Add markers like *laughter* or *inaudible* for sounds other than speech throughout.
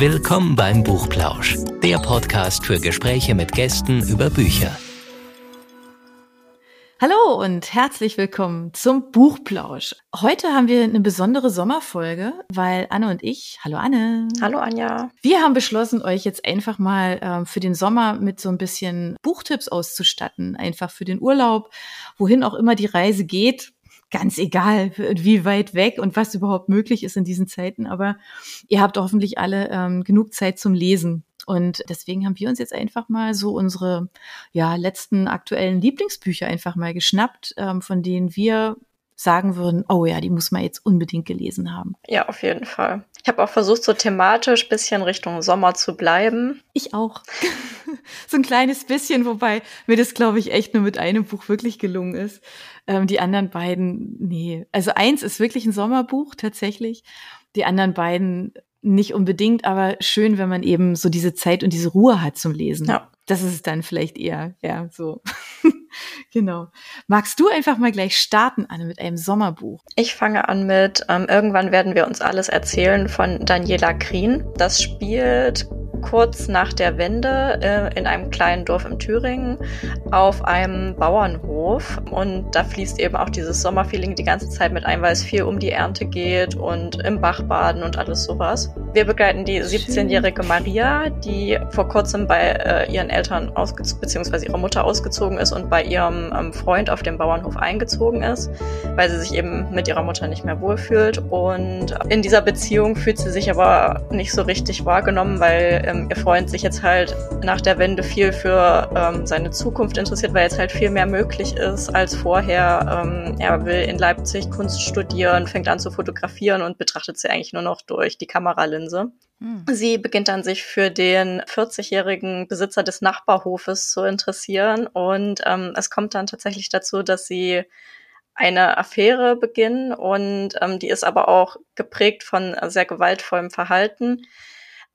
Willkommen beim Buchplausch, der Podcast für Gespräche mit Gästen über Bücher. Hallo und herzlich willkommen zum Buchplausch. Heute haben wir eine besondere Sommerfolge, weil Anne und ich, hallo Anne. Hallo Anja. Wir haben beschlossen, euch jetzt einfach mal äh, für den Sommer mit so ein bisschen Buchtipps auszustatten. Einfach für den Urlaub, wohin auch immer die Reise geht ganz egal, wie weit weg und was überhaupt möglich ist in diesen Zeiten. Aber ihr habt hoffentlich alle ähm, genug Zeit zum Lesen. Und deswegen haben wir uns jetzt einfach mal so unsere ja, letzten aktuellen Lieblingsbücher einfach mal geschnappt, ähm, von denen wir sagen würden, oh ja, die muss man jetzt unbedingt gelesen haben. Ja, auf jeden Fall. Ich habe auch versucht, so thematisch bisschen Richtung Sommer zu bleiben. Ich auch. *laughs* so ein kleines bisschen, wobei mir das, glaube ich, echt nur mit einem Buch wirklich gelungen ist. Ähm, die anderen beiden, nee. Also eins ist wirklich ein Sommerbuch tatsächlich. Die anderen beiden nicht unbedingt, aber schön, wenn man eben so diese Zeit und diese Ruhe hat zum Lesen. Ja. Das ist es dann vielleicht eher, ja, so. *laughs* genau. Magst du einfach mal gleich starten, Anne, mit einem Sommerbuch? Ich fange an mit ähm, Irgendwann werden wir uns alles erzählen von Daniela Krien. Das spielt kurz nach der Wende äh, in einem kleinen Dorf im Thüringen auf einem Bauernhof. Und da fließt eben auch dieses Sommerfeeling die ganze Zeit mit ein, weil es viel um die Ernte geht und im Bach baden und alles sowas. Wir begleiten die 17-jährige Maria, die vor kurzem bei äh, ihren Eltern ausgezogen, beziehungsweise ihrer Mutter ausgezogen ist und bei ihrem ähm, Freund auf dem Bauernhof eingezogen ist, weil sie sich eben mit ihrer Mutter nicht mehr wohlfühlt. Und in dieser Beziehung fühlt sie sich aber nicht so richtig wahrgenommen, weil ähm, ihr Freund sich jetzt halt nach der Wende viel für ähm, seine Zukunft interessiert, weil jetzt halt viel mehr möglich ist als vorher. Ähm, er will in Leipzig Kunst studieren, fängt an zu fotografieren und betrachtet sie eigentlich nur noch durch die Kameralinse. Hm. Sie beginnt dann sich für den 40-jährigen Besitzer des Nachbarhofes zu interessieren und ähm, es kommt dann tatsächlich dazu, dass sie eine Affäre beginnen und ähm, die ist aber auch geprägt von sehr gewaltvollem Verhalten.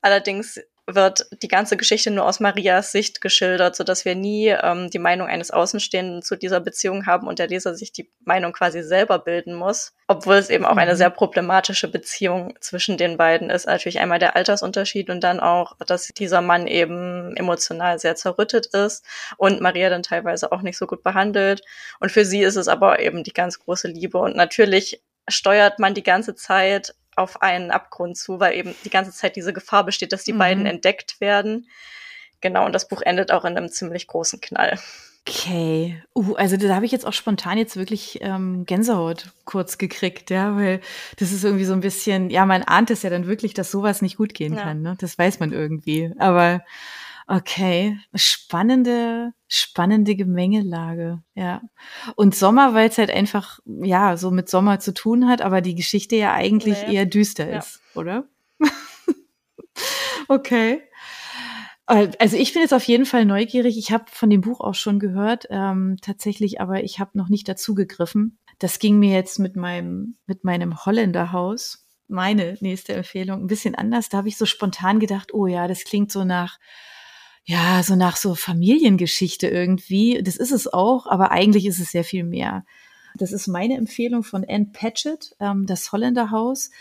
Allerdings wird die ganze Geschichte nur aus Marias Sicht geschildert, so dass wir nie ähm, die Meinung eines Außenstehenden zu dieser Beziehung haben und der Leser sich die Meinung quasi selber bilden muss, obwohl es eben auch eine mhm. sehr problematische Beziehung zwischen den beiden ist. Natürlich einmal der Altersunterschied und dann auch, dass dieser Mann eben emotional sehr zerrüttet ist und Maria dann teilweise auch nicht so gut behandelt. Und für sie ist es aber eben die ganz große Liebe und natürlich steuert man die ganze Zeit auf einen Abgrund zu, weil eben die ganze Zeit diese Gefahr besteht, dass die mhm. beiden entdeckt werden. Genau, und das Buch endet auch in einem ziemlich großen Knall. Okay. Uh, also da habe ich jetzt auch spontan jetzt wirklich ähm, Gänsehaut kurz gekriegt, ja, weil das ist irgendwie so ein bisschen, ja, man ahnt es ja dann wirklich, dass sowas nicht gut gehen ja. kann, ne? Das weiß man irgendwie. Aber Okay, spannende, spannende Gemengelage, ja. Und Sommer, weil es halt einfach, ja, so mit Sommer zu tun hat, aber die Geschichte ja eigentlich nee. eher düster ja. ist, oder? *laughs* okay. Also ich bin jetzt auf jeden Fall neugierig. Ich habe von dem Buch auch schon gehört, ähm, tatsächlich, aber ich habe noch nicht dazu gegriffen. Das ging mir jetzt mit meinem mit meinem Holländerhaus, meine nächste Empfehlung, ein bisschen anders. Da habe ich so spontan gedacht, oh ja, das klingt so nach ja, so nach so Familiengeschichte irgendwie. Das ist es auch, aber eigentlich ist es sehr viel mehr. Das ist meine Empfehlung von Anne Patchett, ähm, das Holländerhaus.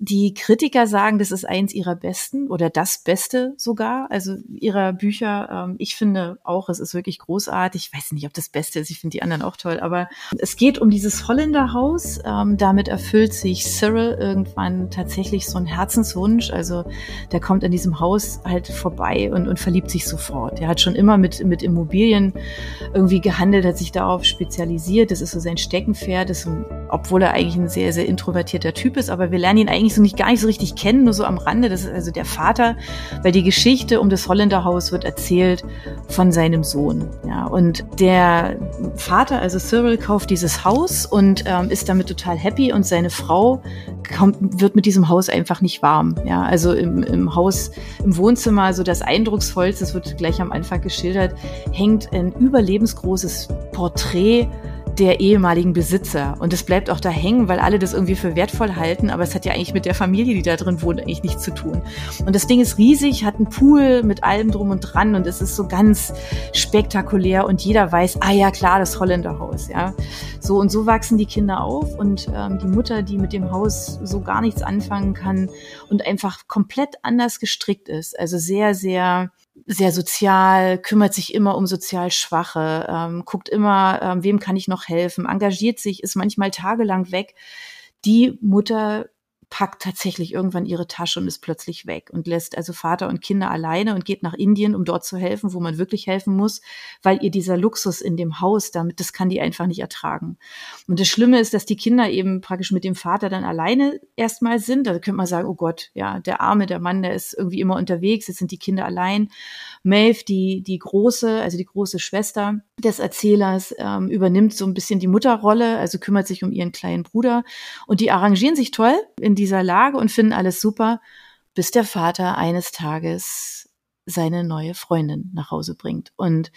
Die Kritiker sagen, das ist eins ihrer besten oder das Beste sogar, also ihrer Bücher. Ähm, ich finde auch, es ist wirklich großartig. Ich weiß nicht, ob das Beste ist. Ich finde die anderen auch toll. Aber es geht um dieses Holländerhaus. Ähm, damit erfüllt sich Cyril irgendwann tatsächlich so ein Herzenswunsch. Also der kommt in diesem Haus halt vorbei und, und verliebt sich sofort. Er hat schon immer mit, mit Immobilien irgendwie gehandelt, hat sich darauf spezialisiert. Das ist so sein Steckenpferd. Das, obwohl er eigentlich ein sehr, sehr introvertierter Typ ist. Aber wir lernen ihn eigentlich eigentlich so nicht gar nicht so richtig kennen, nur so am Rande. Das ist also der Vater, weil die Geschichte um das Holländerhaus wird erzählt von seinem Sohn. Ja, und der Vater, also Cyril, kauft dieses Haus und ähm, ist damit total happy und seine Frau kommt, wird mit diesem Haus einfach nicht warm. Ja, also im, im Haus, im Wohnzimmer, so das eindrucksvollste, das wird gleich am Anfang geschildert, hängt ein überlebensgroßes Porträt der ehemaligen Besitzer. Und es bleibt auch da hängen, weil alle das irgendwie für wertvoll halten, aber es hat ja eigentlich mit der Familie, die da drin wohnt, eigentlich nichts zu tun. Und das Ding ist riesig, hat einen Pool mit allem drum und dran und es ist so ganz spektakulär und jeder weiß, ah ja klar, das Holländerhaus, ja. So und so wachsen die Kinder auf und ähm, die Mutter, die mit dem Haus so gar nichts anfangen kann und einfach komplett anders gestrickt ist, also sehr, sehr sehr sozial, kümmert sich immer um sozial Schwache, ähm, guckt immer, ähm, wem kann ich noch helfen, engagiert sich, ist manchmal tagelang weg. Die Mutter packt tatsächlich irgendwann ihre Tasche und ist plötzlich weg und lässt also Vater und Kinder alleine und geht nach Indien, um dort zu helfen, wo man wirklich helfen muss, weil ihr dieser Luxus in dem Haus damit, das kann die einfach nicht ertragen. Und das Schlimme ist, dass die Kinder eben praktisch mit dem Vater dann alleine erstmal sind. Da könnte man sagen, oh Gott, ja, der Arme, der Mann, der ist irgendwie immer unterwegs, jetzt sind die Kinder allein. Maeve, die, die große, also die große Schwester des Erzählers, ähm, übernimmt so ein bisschen die Mutterrolle, also kümmert sich um ihren kleinen Bruder. Und die arrangieren sich toll in dieser Lage und finden alles super, bis der Vater eines Tages seine neue Freundin nach Hause bringt. Und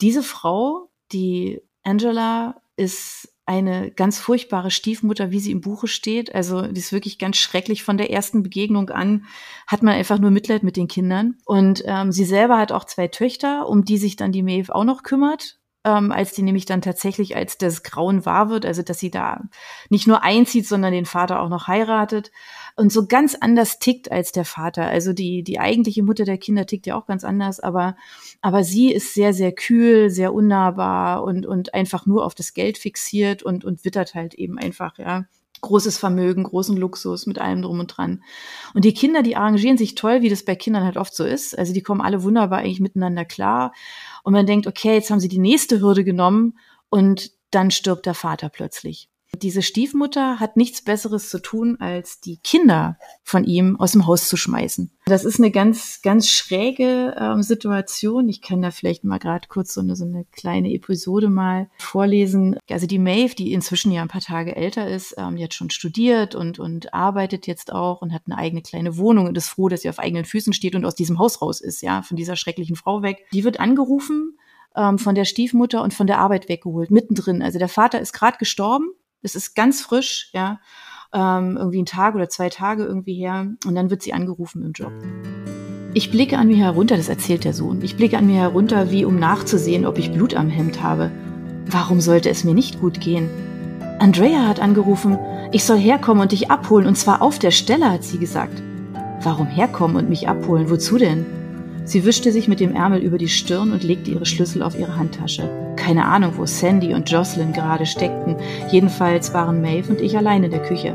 diese Frau, die Angela, ist eine ganz furchtbare Stiefmutter, wie sie im Buche steht. Also die ist wirklich ganz schrecklich. Von der ersten Begegnung an hat man einfach nur Mitleid mit den Kindern. Und ähm, sie selber hat auch zwei Töchter, um die sich dann die Maeve auch noch kümmert ähm, als die nämlich dann tatsächlich, als das Grauen wahr wird, also dass sie da nicht nur einzieht, sondern den Vater auch noch heiratet und so ganz anders tickt als der Vater. Also die, die eigentliche Mutter der Kinder tickt ja auch ganz anders, aber, aber sie ist sehr, sehr kühl, sehr unnahbar und, und einfach nur auf das Geld fixiert und, und wittert halt eben einfach, ja großes Vermögen, großen Luxus mit allem drum und dran. Und die Kinder, die arrangieren sich toll, wie das bei Kindern halt oft so ist. Also die kommen alle wunderbar eigentlich miteinander klar. Und man denkt, okay, jetzt haben sie die nächste Hürde genommen und dann stirbt der Vater plötzlich. Diese Stiefmutter hat nichts Besseres zu tun, als die Kinder von ihm aus dem Haus zu schmeißen. Das ist eine ganz, ganz schräge ähm, Situation. Ich kann da vielleicht mal gerade kurz so eine, so eine kleine Episode mal vorlesen. Also die Maeve, die inzwischen ja ein paar Tage älter ist, ähm, die hat schon studiert und, und arbeitet jetzt auch und hat eine eigene kleine Wohnung und ist froh, dass sie auf eigenen Füßen steht und aus diesem Haus raus ist, ja, von dieser schrecklichen Frau weg. Die wird angerufen ähm, von der Stiefmutter und von der Arbeit weggeholt, mittendrin. Also der Vater ist gerade gestorben es ist ganz frisch, ja, ähm, irgendwie ein Tag oder zwei Tage irgendwie her. Und dann wird sie angerufen im Job. Ich blicke an mir herunter, das erzählt der Sohn. Ich blicke an mir herunter, wie um nachzusehen, ob ich Blut am Hemd habe. Warum sollte es mir nicht gut gehen? Andrea hat angerufen, ich soll herkommen und dich abholen, und zwar auf der Stelle, hat sie gesagt. Warum herkommen und mich abholen? Wozu denn? Sie wischte sich mit dem Ärmel über die Stirn und legte ihre Schlüssel auf ihre Handtasche. Keine Ahnung, wo Sandy und Jocelyn gerade steckten. Jedenfalls waren Maeve und ich allein in der Küche.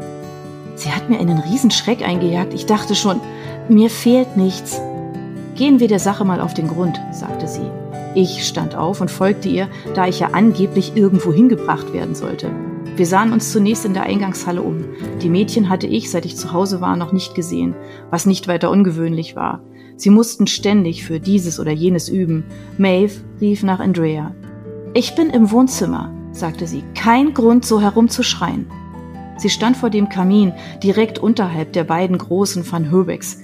Sie hat mir einen Riesenschreck eingejagt. Ich dachte schon, mir fehlt nichts. Gehen wir der Sache mal auf den Grund, sagte sie. Ich stand auf und folgte ihr, da ich ja angeblich irgendwo hingebracht werden sollte. Wir sahen uns zunächst in der Eingangshalle um. Die Mädchen hatte ich, seit ich zu Hause war, noch nicht gesehen, was nicht weiter ungewöhnlich war. Sie mussten ständig für dieses oder jenes üben. Maeve rief nach Andrea. Ich bin im Wohnzimmer, sagte sie. Kein Grund, so herumzuschreien. Sie stand vor dem Kamin, direkt unterhalb der beiden großen Van Herbecks.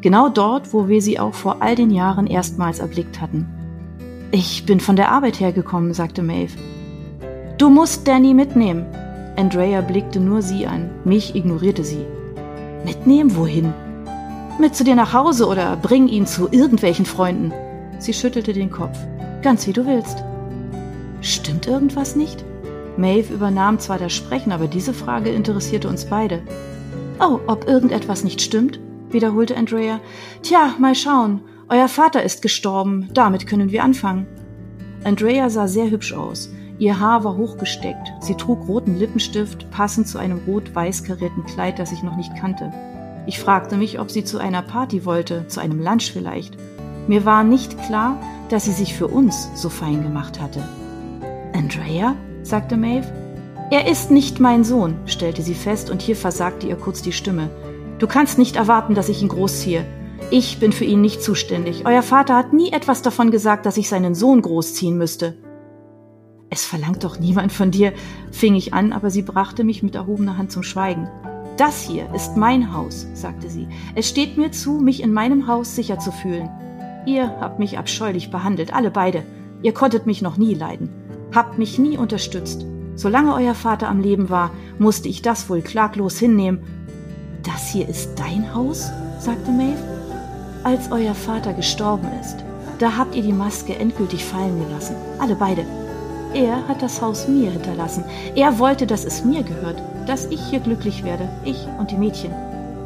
Genau dort, wo wir sie auch vor all den Jahren erstmals erblickt hatten. Ich bin von der Arbeit hergekommen, sagte Maeve. Du musst Danny mitnehmen. Andrea blickte nur sie an, mich ignorierte sie. Mitnehmen? Wohin? Mit zu dir nach Hause oder bring ihn zu irgendwelchen Freunden. Sie schüttelte den Kopf. Ganz wie du willst. Stimmt irgendwas nicht? Maeve übernahm zwar das Sprechen, aber diese Frage interessierte uns beide. Oh, ob irgendetwas nicht stimmt? wiederholte Andrea. Tja, mal schauen. Euer Vater ist gestorben. Damit können wir anfangen. Andrea sah sehr hübsch aus. Ihr Haar war hochgesteckt. Sie trug roten Lippenstift, passend zu einem rot-weiß karierten Kleid, das ich noch nicht kannte. Ich fragte mich, ob sie zu einer Party wollte, zu einem Lunch vielleicht. Mir war nicht klar, dass sie sich für uns so fein gemacht hatte. Andrea? sagte Maeve. Er ist nicht mein Sohn, stellte sie fest, und hier versagte ihr kurz die Stimme. Du kannst nicht erwarten, dass ich ihn großziehe. Ich bin für ihn nicht zuständig. Euer Vater hat nie etwas davon gesagt, dass ich seinen Sohn großziehen müsste. Es verlangt doch niemand von dir, fing ich an, aber sie brachte mich mit erhobener Hand zum Schweigen. Das hier ist mein Haus, sagte sie. Es steht mir zu, mich in meinem Haus sicher zu fühlen. Ihr habt mich abscheulich behandelt, alle beide. Ihr konntet mich noch nie leiden habt mich nie unterstützt. Solange euer Vater am Leben war, musste ich das wohl klaglos hinnehmen. Das hier ist dein Haus? sagte Maeve. Als euer Vater gestorben ist, da habt ihr die Maske endgültig fallen gelassen. Alle beide. Er hat das Haus mir hinterlassen. Er wollte, dass es mir gehört, dass ich hier glücklich werde, ich und die Mädchen.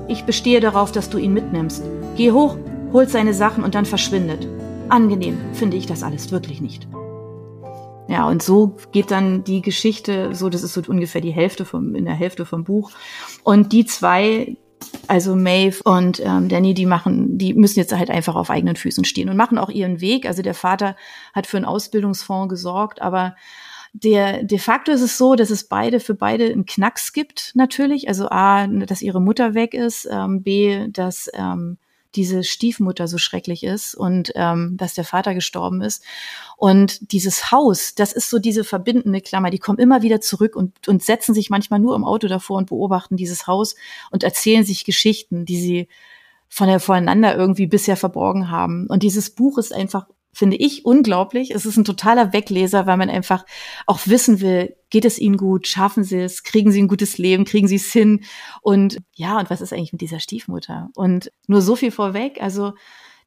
Ich bestehe darauf, dass du ihn mitnimmst. Geh hoch, holt seine Sachen und dann verschwindet. Angenehm finde ich das alles wirklich nicht. Ja, und so geht dann die Geschichte, so, das ist so ungefähr die Hälfte vom, in der Hälfte vom Buch. Und die zwei, also Maeve und ähm, Danny, die machen, die müssen jetzt halt einfach auf eigenen Füßen stehen und machen auch ihren Weg. Also der Vater hat für einen Ausbildungsfonds gesorgt, aber der, de facto ist es so, dass es beide für beide einen Knacks gibt, natürlich. Also A, dass ihre Mutter weg ist, ähm, B, dass ähm, diese Stiefmutter so schrecklich ist und ähm, dass der Vater gestorben ist. Und dieses Haus, das ist so diese verbindende Klammer, die kommen immer wieder zurück und, und setzen sich manchmal nur im Auto davor und beobachten dieses Haus und erzählen sich Geschichten, die sie von der voneinander irgendwie bisher verborgen haben. Und dieses Buch ist einfach finde ich unglaublich. Es ist ein totaler Wegleser, weil man einfach auch wissen will, geht es ihnen gut, schaffen sie es, kriegen sie ein gutes Leben, kriegen sie es hin und ja, und was ist eigentlich mit dieser Stiefmutter? Und nur so viel vorweg, also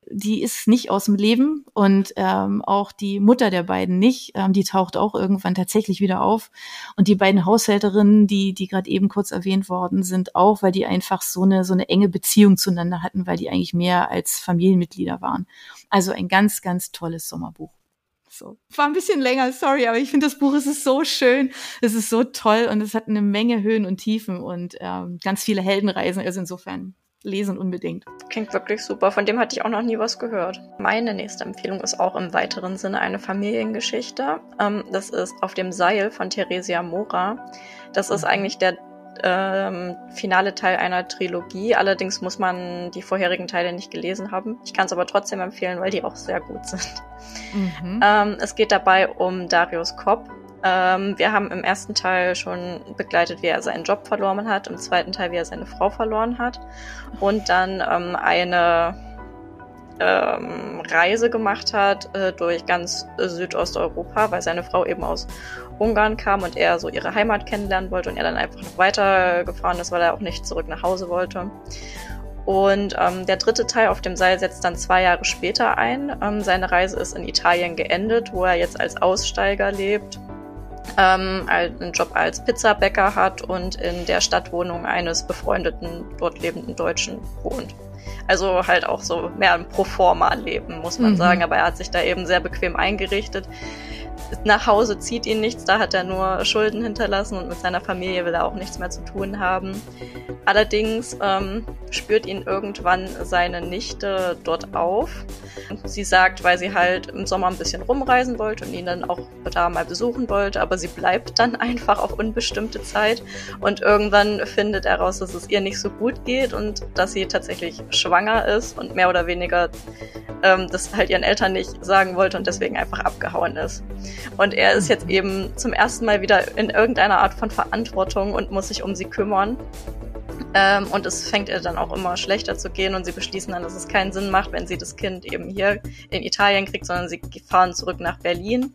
die ist nicht aus dem Leben und ähm, auch die Mutter der beiden nicht. Ähm, die taucht auch irgendwann tatsächlich wieder auf. Und die beiden Haushälterinnen, die, die gerade eben kurz erwähnt worden sind, auch, weil die einfach so eine, so eine enge Beziehung zueinander hatten, weil die eigentlich mehr als Familienmitglieder waren. Also ein ganz, ganz tolles Sommerbuch. So. War ein bisschen länger, sorry, aber ich finde das Buch, es ist so schön, es ist so toll und es hat eine Menge Höhen und Tiefen und ähm, ganz viele Heldenreisen. Also insofern lesen unbedingt. Klingt wirklich super. Von dem hatte ich auch noch nie was gehört. Meine nächste Empfehlung ist auch im weiteren Sinne eine Familiengeschichte. Ähm, das ist Auf dem Seil von Theresia Mora. Das ist mhm. eigentlich der ähm, finale Teil einer Trilogie. Allerdings muss man die vorherigen Teile nicht gelesen haben. Ich kann es aber trotzdem empfehlen, weil die auch sehr gut sind. Mhm. Ähm, es geht dabei um Darius Kopp, ähm, wir haben im ersten Teil schon begleitet, wie er seinen Job verloren hat, im zweiten Teil, wie er seine Frau verloren hat und dann ähm, eine ähm, Reise gemacht hat äh, durch ganz Südosteuropa, weil seine Frau eben aus Ungarn kam und er so ihre Heimat kennenlernen wollte und er dann einfach noch weitergefahren ist, weil er auch nicht zurück nach Hause wollte. Und ähm, der dritte Teil auf dem Seil setzt dann zwei Jahre später ein. Ähm, seine Reise ist in Italien geendet, wo er jetzt als Aussteiger lebt ähm, einen Job als Pizzabäcker hat und in der Stadtwohnung eines befreundeten, dort lebenden Deutschen wohnt. Also halt auch so mehr ein Proforma-Leben, muss man mhm. sagen. Aber er hat sich da eben sehr bequem eingerichtet nach Hause zieht ihn nichts, da hat er nur Schulden hinterlassen und mit seiner Familie will er auch nichts mehr zu tun haben. Allerdings ähm, spürt ihn irgendwann seine Nichte dort auf. Sie sagt, weil sie halt im Sommer ein bisschen rumreisen wollte und ihn dann auch da mal besuchen wollte, aber sie bleibt dann *laughs* einfach auf unbestimmte Zeit und irgendwann findet er raus, dass es ihr nicht so gut geht und dass sie tatsächlich schwanger ist und mehr oder weniger ähm, das halt ihren Eltern nicht sagen wollte und deswegen einfach abgehauen ist. Und er ist jetzt eben zum ersten Mal wieder in irgendeiner Art von Verantwortung und muss sich um sie kümmern. Ähm, und es fängt ihr dann auch immer schlechter zu gehen und sie beschließen dann, dass es keinen Sinn macht, wenn sie das Kind eben hier in Italien kriegt, sondern sie fahren zurück nach Berlin.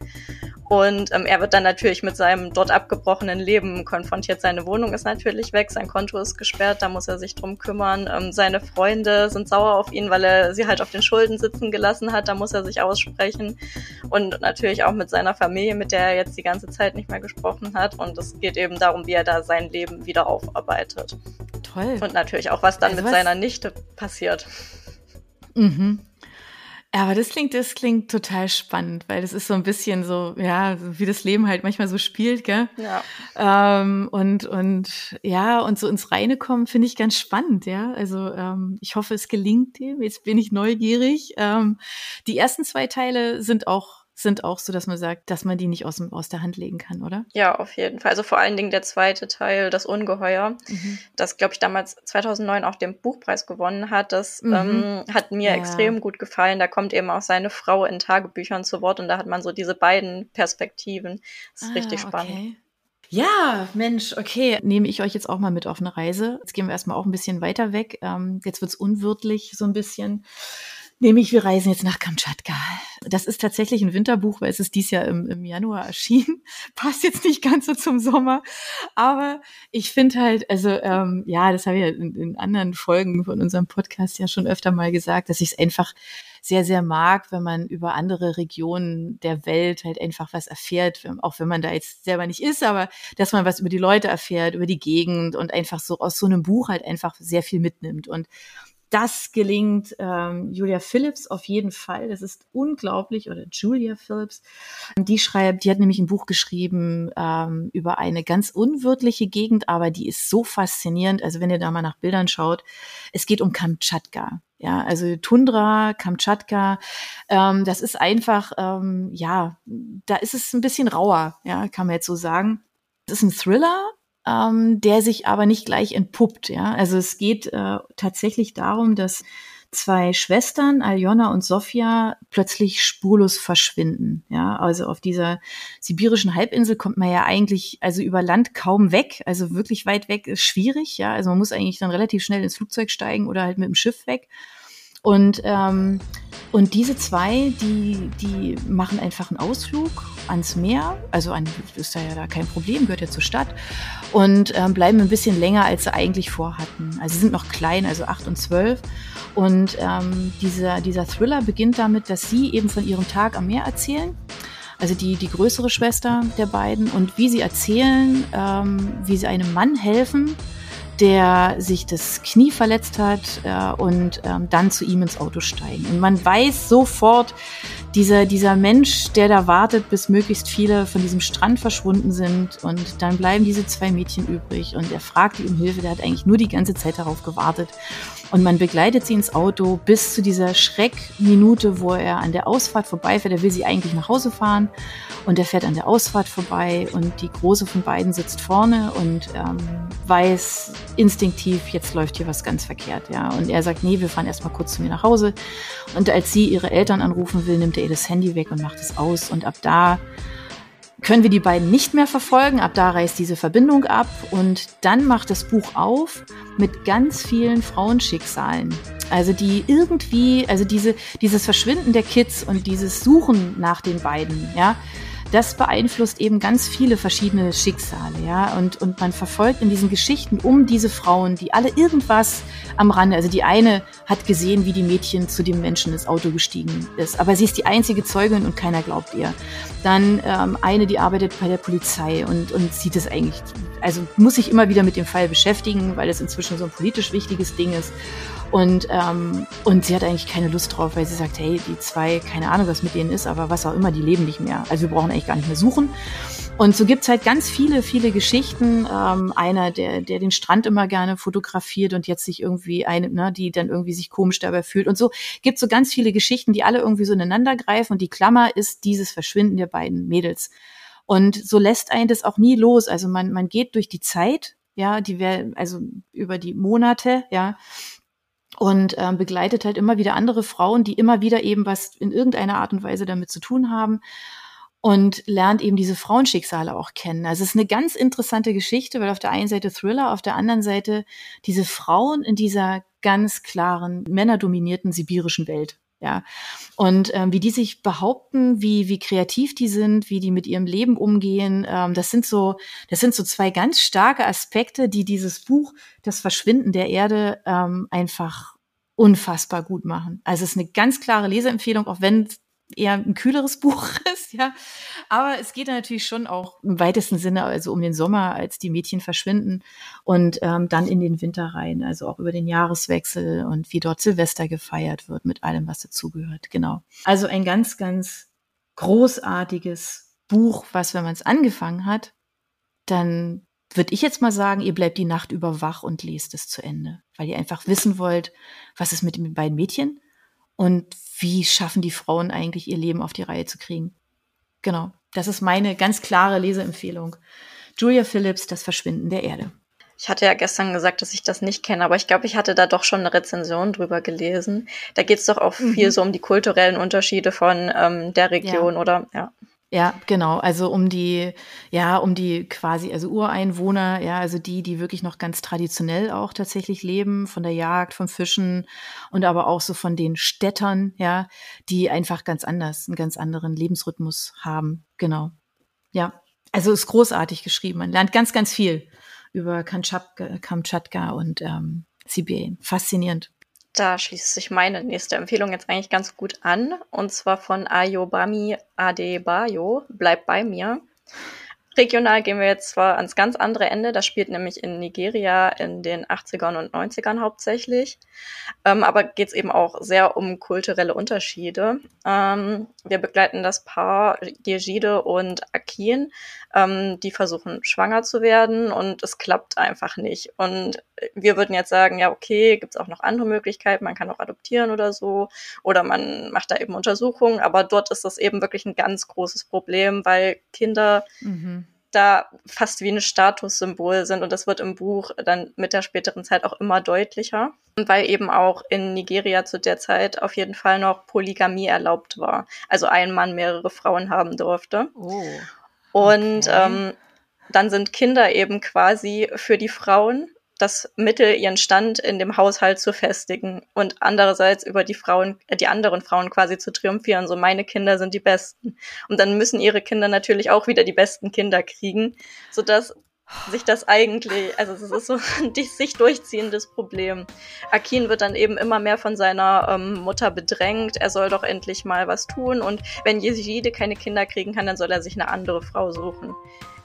Und ähm, er wird dann natürlich mit seinem dort abgebrochenen Leben konfrontiert. Seine Wohnung ist natürlich weg, sein Konto ist gesperrt, da muss er sich drum kümmern. Ähm, seine Freunde sind sauer auf ihn, weil er sie halt auf den Schulden sitzen gelassen hat, da muss er sich aussprechen. Und natürlich auch mit seiner Familie, mit der er jetzt die ganze Zeit nicht mehr gesprochen hat. Und es geht eben darum, wie er da sein Leben wieder aufarbeitet. Toll. Und natürlich auch, was dann also mit was? seiner Nichte passiert. Mhm. Ja, aber das klingt, das klingt total spannend, weil das ist so ein bisschen so, ja, wie das Leben halt manchmal so spielt, gell? Ja. Ähm, und, und ja, und so ins Reine kommen, finde ich ganz spannend, ja. Also ähm, ich hoffe, es gelingt dem. Jetzt bin ich neugierig. Ähm, die ersten zwei Teile sind auch sind auch so, dass man sagt, dass man die nicht aus, aus der Hand legen kann, oder? Ja, auf jeden Fall. Also vor allen Dingen der zweite Teil, das Ungeheuer, mhm. das, glaube ich, damals 2009 auch den Buchpreis gewonnen hat. Das mhm. ähm, hat mir ja. extrem gut gefallen. Da kommt eben auch seine Frau in Tagebüchern zu Wort und da hat man so diese beiden Perspektiven. Das ist ah, richtig spannend. Okay. Ja, Mensch, okay. Nehme ich euch jetzt auch mal mit auf eine Reise. Jetzt gehen wir erstmal auch ein bisschen weiter weg. Ähm, jetzt wird's unwirtlich so ein bisschen. Nämlich, wir reisen jetzt nach Kamtschatka. Das ist tatsächlich ein Winterbuch, weil es ist dies Jahr im, im Januar erschienen. *laughs* Passt jetzt nicht ganz so zum Sommer. Aber ich finde halt, also ähm, ja, das habe ich ja in, in anderen Folgen von unserem Podcast ja schon öfter mal gesagt, dass ich es einfach sehr, sehr mag, wenn man über andere Regionen der Welt halt einfach was erfährt, auch wenn man da jetzt selber nicht ist, aber dass man was über die Leute erfährt, über die Gegend und einfach so aus so einem Buch halt einfach sehr viel mitnimmt. Und das gelingt ähm, Julia Phillips auf jeden Fall. Das ist unglaublich. Oder Julia Phillips. Die schreibt, die hat nämlich ein Buch geschrieben ähm, über eine ganz unwirtliche Gegend, aber die ist so faszinierend. Also wenn ihr da mal nach Bildern schaut, es geht um Kamtschatka. Ja, also Tundra, Kamtschatka, ähm, das ist einfach, ähm, ja, da ist es ein bisschen rauer, ja, kann man jetzt so sagen. Das ist ein Thriller, ähm, der sich aber nicht gleich entpuppt. Ja, also es geht äh, tatsächlich darum, dass zwei Schwestern, Aljona und Sofia, plötzlich spurlos verschwinden. Ja, also auf dieser sibirischen Halbinsel kommt man ja eigentlich, also über Land kaum weg. Also wirklich weit weg ist schwierig. Ja, also man muss eigentlich dann relativ schnell ins Flugzeug steigen oder halt mit dem Schiff weg. Und, ähm, und diese zwei, die, die machen einfach einen Ausflug ans Meer. Also an, ist da ja da kein Problem, gehört ja zur Stadt. Und ähm, bleiben ein bisschen länger, als sie eigentlich vorhatten. Also sie sind noch klein, also acht und zwölf. Und ähm, dieser, dieser Thriller beginnt damit, dass sie eben von ihrem Tag am Meer erzählen also die, die größere Schwester der beiden, und wie sie erzählen, ähm, wie sie einem Mann helfen, der sich das Knie verletzt hat äh, und ähm, dann zu ihm ins Auto steigen. Und man weiß sofort, dieser, dieser Mensch, der da wartet, bis möglichst viele von diesem Strand verschwunden sind und dann bleiben diese zwei Mädchen übrig und er fragt die um Hilfe, der hat eigentlich nur die ganze Zeit darauf gewartet. Und man begleitet sie ins Auto bis zu dieser Schreckminute, wo er an der Ausfahrt vorbeifährt. Er will sie eigentlich nach Hause fahren und er fährt an der Ausfahrt vorbei und die große von beiden sitzt vorne und ähm, weiß instinktiv, jetzt läuft hier was ganz verkehrt. Ja. Und er sagt, nee, wir fahren erstmal kurz zu mir nach Hause. Und als sie ihre Eltern anrufen will, nimmt er ihr das Handy weg und macht es aus. Und ab da können wir die beiden nicht mehr verfolgen. Ab da reißt diese Verbindung ab und dann macht das Buch auf mit ganz vielen Frauenschicksalen. Also die irgendwie, also diese, dieses Verschwinden der Kids und dieses Suchen nach den beiden, ja, das beeinflusst eben ganz viele verschiedene Schicksale, ja. Und, und man verfolgt in diesen Geschichten um diese Frauen, die alle irgendwas am Rande, also die eine hat gesehen, wie die Mädchen zu dem Menschen ins Auto gestiegen ist, aber sie ist die einzige Zeugin und keiner glaubt ihr. Dann ähm, eine, die arbeitet bei der Polizei und, und sieht es eigentlich, also muss sich immer wieder mit dem Fall beschäftigen, weil es inzwischen so ein politisch wichtiges Ding ist. Und, ähm, und sie hat eigentlich keine Lust drauf, weil sie sagt, hey, die zwei, keine Ahnung, was mit denen ist, aber was auch immer, die leben nicht mehr. Also wir brauchen eigentlich gar nicht mehr suchen. Und so gibt's halt ganz viele, viele Geschichten. Ähm, einer, der, der den Strand immer gerne fotografiert und jetzt sich irgendwie eine, ne, die dann irgendwie sich komisch dabei fühlt. Und so gibt's so ganz viele Geschichten, die alle irgendwie so ineinander greifen. Und die Klammer ist dieses Verschwinden der beiden Mädels. Und so lässt einen das auch nie los. Also man, man geht durch die Zeit, ja, die wäre, also über die Monate, ja, und ähm, begleitet halt immer wieder andere Frauen, die immer wieder eben was in irgendeiner Art und Weise damit zu tun haben und lernt eben diese Frauenschicksale auch kennen. Also es ist eine ganz interessante Geschichte, weil auf der einen Seite Thriller, auf der anderen Seite diese Frauen in dieser ganz klaren, männerdominierten sibirischen Welt. Ja, und ähm, wie die sich behaupten, wie wie kreativ die sind, wie die mit ihrem Leben umgehen, ähm, das sind so das sind so zwei ganz starke Aspekte, die dieses Buch Das Verschwinden der Erde ähm, einfach unfassbar gut machen. Also es ist eine ganz klare Leseempfehlung, auch wenn eher ein kühleres *laughs* Buch ist, ja. Aber es geht natürlich schon auch im weitesten Sinne also um den Sommer, als die Mädchen verschwinden und ähm, dann in den Winter rein, also auch über den Jahreswechsel und wie dort Silvester gefeiert wird mit allem, was dazugehört. Genau. Also ein ganz, ganz großartiges Buch, was, wenn man es angefangen hat, dann würde ich jetzt mal sagen, ihr bleibt die Nacht über wach und lest es zu Ende, weil ihr einfach wissen wollt, was ist mit den beiden Mädchen und wie schaffen die Frauen eigentlich ihr Leben auf die Reihe zu kriegen. Genau, das ist meine ganz klare Leseempfehlung. Julia Phillips, Das Verschwinden der Erde. Ich hatte ja gestern gesagt, dass ich das nicht kenne, aber ich glaube, ich hatte da doch schon eine Rezension drüber gelesen. Da geht es doch auch mhm. viel so um die kulturellen Unterschiede von ähm, der Region, ja. oder? Ja. Ja, genau. Also um die, ja, um die quasi, also Ureinwohner, ja, also die, die wirklich noch ganz traditionell auch tatsächlich leben, von der Jagd, vom Fischen und aber auch so von den Städtern, ja, die einfach ganz anders, einen ganz anderen Lebensrhythmus haben. Genau. Ja. Also ist großartig geschrieben. Man lernt ganz, ganz viel über Kamtschatka und ähm, Sibirien. Faszinierend. Da schließt sich meine nächste Empfehlung jetzt eigentlich ganz gut an. Und zwar von Ayobami Adebayo. Bleib bei mir. Regional gehen wir jetzt zwar ans ganz andere Ende, das spielt nämlich in Nigeria in den 80ern und 90ern hauptsächlich, ähm, aber geht es eben auch sehr um kulturelle Unterschiede. Ähm, wir begleiten das Paar Yejide und Akin, ähm, die versuchen schwanger zu werden und es klappt einfach nicht. Und wir würden jetzt sagen, ja okay, gibt es auch noch andere Möglichkeiten, man kann auch adoptieren oder so oder man macht da eben Untersuchungen, aber dort ist das eben wirklich ein ganz großes Problem, weil Kinder mhm da fast wie ein Statussymbol sind und das wird im Buch dann mit der späteren Zeit auch immer deutlicher. Und weil eben auch in Nigeria zu der Zeit auf jeden Fall noch Polygamie erlaubt war. Also ein Mann mehrere Frauen haben durfte. Oh. Und okay. ähm, dann sind Kinder eben quasi für die Frauen das Mittel, ihren Stand in dem Haushalt zu festigen und andererseits über die Frauen, äh, die anderen Frauen quasi zu triumphieren. So meine Kinder sind die Besten. Und dann müssen ihre Kinder natürlich auch wieder die besten Kinder kriegen, sodass sich das eigentlich, also es ist so ein *laughs* sich durchziehendes Problem. Akin wird dann eben immer mehr von seiner ähm, Mutter bedrängt, er soll doch endlich mal was tun und wenn Jeside keine Kinder kriegen kann, dann soll er sich eine andere Frau suchen.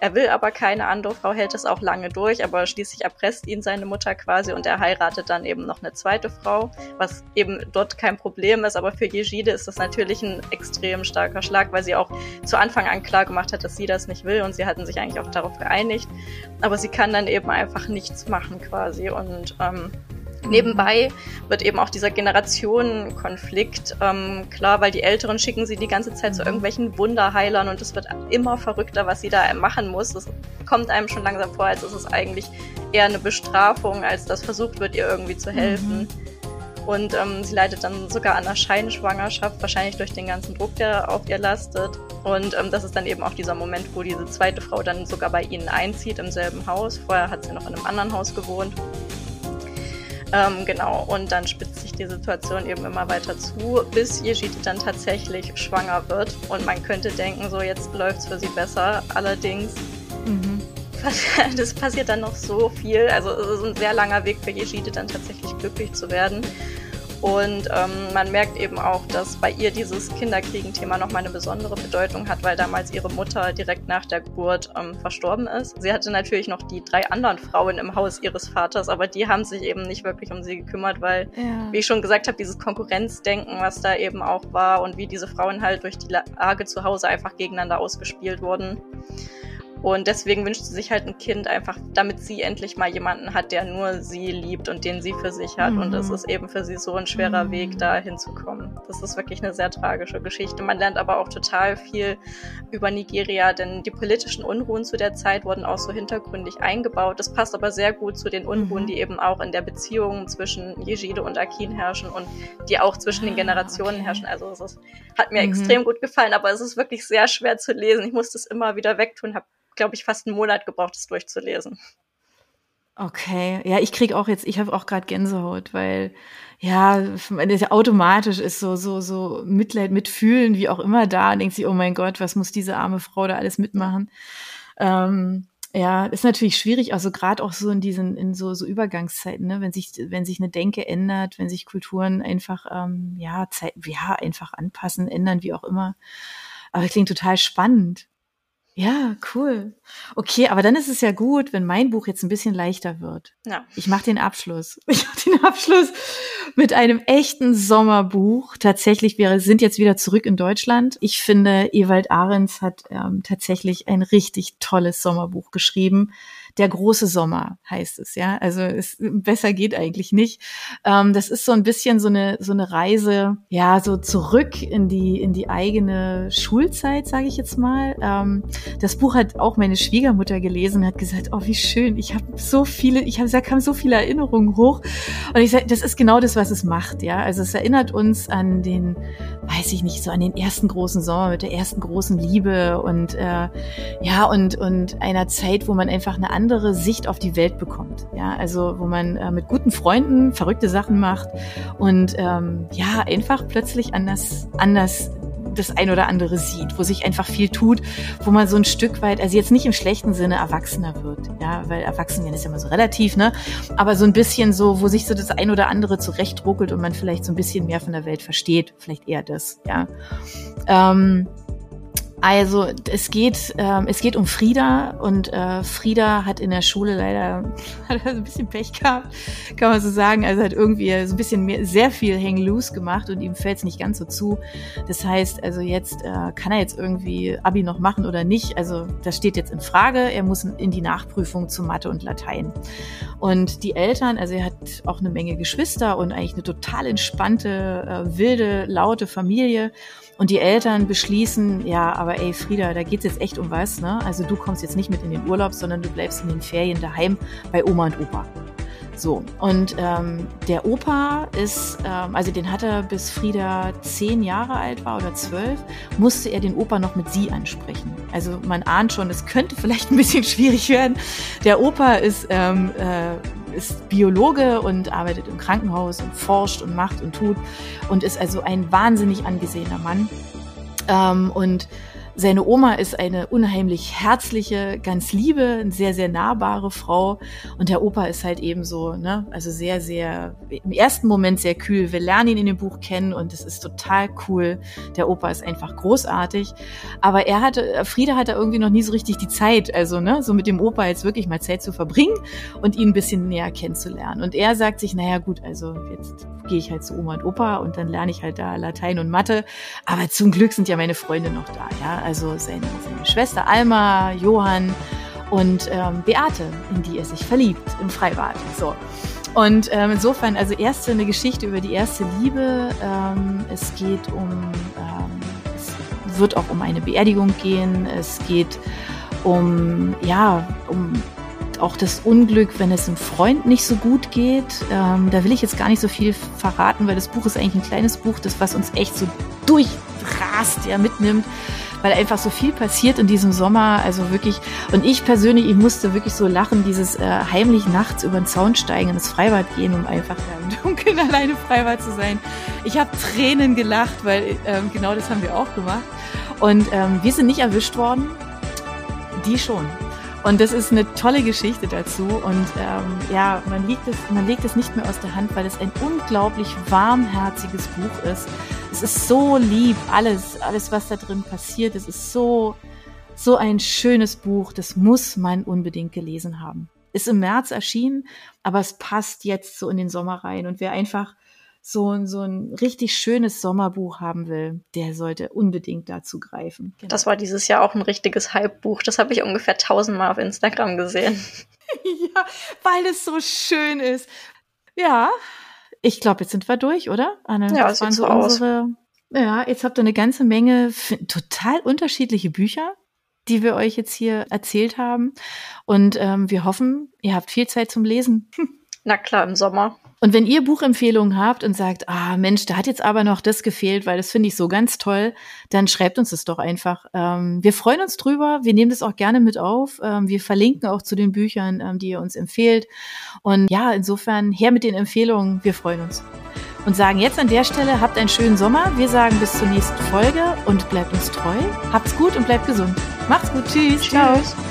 Er will aber keine andere Frau, hält es auch lange durch, aber schließlich erpresst ihn seine Mutter quasi und er heiratet dann eben noch eine zweite Frau, was eben dort kein Problem ist. Aber für Yejide ist das natürlich ein extrem starker Schlag, weil sie auch zu Anfang an klar gemacht hat, dass sie das nicht will und sie hatten sich eigentlich auch darauf geeinigt. Aber sie kann dann eben einfach nichts machen quasi und ähm, Nebenbei wird eben auch dieser Generationenkonflikt ähm, klar, weil die Älteren schicken sie die ganze Zeit zu irgendwelchen Wunderheilern und es wird immer verrückter, was sie da machen muss. Das kommt einem schon langsam vor, als ist es eigentlich eher eine Bestrafung, als dass versucht wird, ihr irgendwie zu helfen. Mhm. Und ähm, sie leidet dann sogar an einer Scheinschwangerschaft, wahrscheinlich durch den ganzen Druck, der auf ihr lastet. Und ähm, das ist dann eben auch dieser Moment, wo diese zweite Frau dann sogar bei ihnen einzieht im selben Haus. Vorher hat sie noch in einem anderen Haus gewohnt. Ähm, genau, und dann spitzt sich die Situation eben immer weiter zu, bis Yejide dann tatsächlich schwanger wird. Und man könnte denken, so jetzt läuft es für sie besser. Allerdings, mhm. *laughs* das passiert dann noch so viel. Also es ist ein sehr langer Weg für Yejide dann tatsächlich glücklich zu werden. Und ähm, man merkt eben auch, dass bei ihr dieses Kinderkriegen-Thema nochmal eine besondere Bedeutung hat, weil damals ihre Mutter direkt nach der Geburt ähm, verstorben ist. Sie hatte natürlich noch die drei anderen Frauen im Haus ihres Vaters, aber die haben sich eben nicht wirklich um sie gekümmert, weil, ja. wie ich schon gesagt habe, dieses Konkurrenzdenken, was da eben auch war und wie diese Frauen halt durch die Lage zu Hause einfach gegeneinander ausgespielt wurden. Und deswegen wünscht sie sich halt ein Kind einfach, damit sie endlich mal jemanden hat, der nur sie liebt und den sie für sich hat. Mhm. Und es ist eben für sie so ein schwerer mhm. Weg, da hinzukommen. Das ist wirklich eine sehr tragische Geschichte. Man lernt aber auch total viel über Nigeria, denn die politischen Unruhen zu der Zeit wurden auch so hintergründig eingebaut. Das passt aber sehr gut zu den Unruhen, mhm. die eben auch in der Beziehung zwischen Yejide und Akin herrschen und die auch zwischen den ah, Generationen okay. herrschen. Also es ist, hat mir mhm. extrem gut gefallen, aber es ist wirklich sehr schwer zu lesen. Ich musste es immer wieder wegtun, habe glaube ich, fast einen Monat gebraucht, es durchzulesen. Okay, ja, ich kriege auch jetzt, ich habe auch gerade Gänsehaut, weil ja, automatisch ist so so so Mitleid, Mitfühlen, wie auch immer da und denkt sich, oh mein Gott, was muss diese arme Frau da alles mitmachen? Ähm, ja, ist natürlich schwierig, also gerade auch so in diesen in so so Übergangszeiten, ne, wenn sich wenn sich eine Denke ändert, wenn sich Kulturen einfach ähm, ja Zeit, ja einfach anpassen, ändern, wie auch immer. Aber klingt total spannend. Ja, cool. Okay, aber dann ist es ja gut, wenn mein Buch jetzt ein bisschen leichter wird. Ja. Ich mache den Abschluss. *laughs* Ich mache den Abschluss mit einem echten Sommerbuch. Tatsächlich, wir sind jetzt wieder zurück in Deutschland. Ich finde, Ewald Ahrens hat ähm, tatsächlich ein richtig tolles Sommerbuch geschrieben der große Sommer heißt es, ja. Also es besser geht eigentlich nicht. Ähm, das ist so ein bisschen so eine so eine Reise, ja, so zurück in die in die eigene Schulzeit, sage ich jetzt mal. Ähm, das Buch hat auch meine Schwiegermutter gelesen, hat gesagt, oh wie schön, ich habe so viele, ich habe da kamen so viele Erinnerungen hoch und ich sage, das ist genau das, was es macht, ja. Also es erinnert uns an den weiß ich nicht, so an den ersten großen Sommer mit der ersten großen Liebe und äh, ja, und, und einer Zeit, wo man einfach eine Sicht auf die Welt bekommt. Ja, also wo man äh, mit guten Freunden verrückte Sachen macht und ähm, ja, einfach plötzlich anders, anders das ein oder andere sieht, wo sich einfach viel tut, wo man so ein Stück weit, also jetzt nicht im schlechten Sinne erwachsener wird, ja, weil erwachsen werden ist ja immer so relativ, ne, aber so ein bisschen so, wo sich so das ein oder andere zurechtruckelt und man vielleicht so ein bisschen mehr von der Welt versteht, vielleicht eher das, ja. Ähm, also es geht, ähm, es geht um Frieda und äh, Frieda hat in der Schule leider *laughs* hat ein bisschen Pech gehabt, kann man so sagen. Also hat irgendwie so ein bisschen mehr, sehr viel Hang Loose gemacht und ihm fällt es nicht ganz so zu. Das heißt, also jetzt äh, kann er jetzt irgendwie Abi noch machen oder nicht. Also das steht jetzt in Frage. Er muss in die Nachprüfung zu Mathe und Latein. Und die Eltern, also er hat auch eine Menge Geschwister und eigentlich eine total entspannte, äh, wilde, laute Familie. Und die Eltern beschließen, ja, aber ey Frieda, da geht's jetzt echt um was, ne? Also du kommst jetzt nicht mit in den Urlaub, sondern du bleibst in den Ferien daheim bei Oma und Opa. So, und ähm, der Opa ist, ähm, also den hat er bis Frieda zehn Jahre alt war oder zwölf, musste er den Opa noch mit sie ansprechen. Also man ahnt schon, es könnte vielleicht ein bisschen *laughs* schwierig werden. Der Opa ist ähm, äh, ist Biologe und arbeitet im Krankenhaus und forscht und macht und tut und ist also ein wahnsinnig angesehener Mann. Ähm, und seine Oma ist eine unheimlich herzliche, ganz liebe, sehr, sehr nahbare Frau. Und der Opa ist halt eben so, ne, also sehr, sehr, im ersten Moment sehr kühl. Wir lernen ihn in dem Buch kennen und es ist total cool. Der Opa ist einfach großartig. Aber er hatte, Frieda hatte irgendwie noch nie so richtig die Zeit, also, ne, so mit dem Opa jetzt wirklich mal Zeit zu verbringen und ihn ein bisschen näher kennenzulernen. Und er sagt sich, naja, gut, also jetzt gehe ich halt zu Oma und Opa und dann lerne ich halt da Latein und Mathe. Aber zum Glück sind ja meine Freunde noch da, ja also seine, seine Schwester Alma, Johann und ähm, Beate, in die er sich verliebt im Freibad. So. Und ähm, insofern, also erste eine Geschichte über die erste Liebe. Ähm, es geht um, ähm, es wird auch um eine Beerdigung gehen. Es geht um, ja, um auch das Unglück, wenn es einem Freund nicht so gut geht. Ähm, da will ich jetzt gar nicht so viel verraten, weil das Buch ist eigentlich ein kleines Buch, das was uns echt so durchrast, ja, mitnimmt weil einfach so viel passiert in diesem Sommer. Also wirklich, und ich persönlich, ich musste wirklich so lachen, dieses äh, heimlich nachts über den Zaun steigen, ins Freibad gehen, um einfach im *laughs* Dunkeln alleine Freibad zu sein. Ich habe Tränen gelacht, weil ähm, genau das haben wir auch gemacht. Und ähm, wir sind nicht erwischt worden, die schon. Und das ist eine tolle Geschichte dazu. Und ähm, ja, man legt, es, man legt es nicht mehr aus der Hand, weil es ein unglaublich warmherziges Buch ist. Es ist so lieb, alles, alles, was da drin passiert. Es ist so, so ein schönes Buch. Das muss man unbedingt gelesen haben. Ist im März erschienen, aber es passt jetzt so in den Sommer rein. Und wer einfach so, so ein richtig schönes Sommerbuch haben will, der sollte unbedingt dazu greifen. Genau. Das war dieses Jahr auch ein richtiges Hype-Buch. Das habe ich ungefähr tausendmal auf Instagram gesehen. *laughs* ja, weil es so schön ist. Ja, ich glaube, jetzt sind wir durch, oder? Anne, ja, das waren so unsere. Ja, jetzt habt ihr eine ganze Menge total unterschiedliche Bücher, die wir euch jetzt hier erzählt haben. Und ähm, wir hoffen, ihr habt viel Zeit zum Lesen. *laughs* Na klar, im Sommer. Und wenn ihr Buchempfehlungen habt und sagt, ah Mensch, da hat jetzt aber noch das gefehlt, weil das finde ich so ganz toll, dann schreibt uns das doch einfach. Ähm, wir freuen uns drüber, wir nehmen das auch gerne mit auf. Ähm, wir verlinken auch zu den Büchern, ähm, die ihr uns empfehlt. Und ja, insofern her mit den Empfehlungen, wir freuen uns. Und sagen jetzt an der Stelle, habt einen schönen Sommer. Wir sagen bis zur nächsten Folge und bleibt uns treu. Habt's gut und bleibt gesund. Macht's gut. Tschüss. Tschüss. Ciao.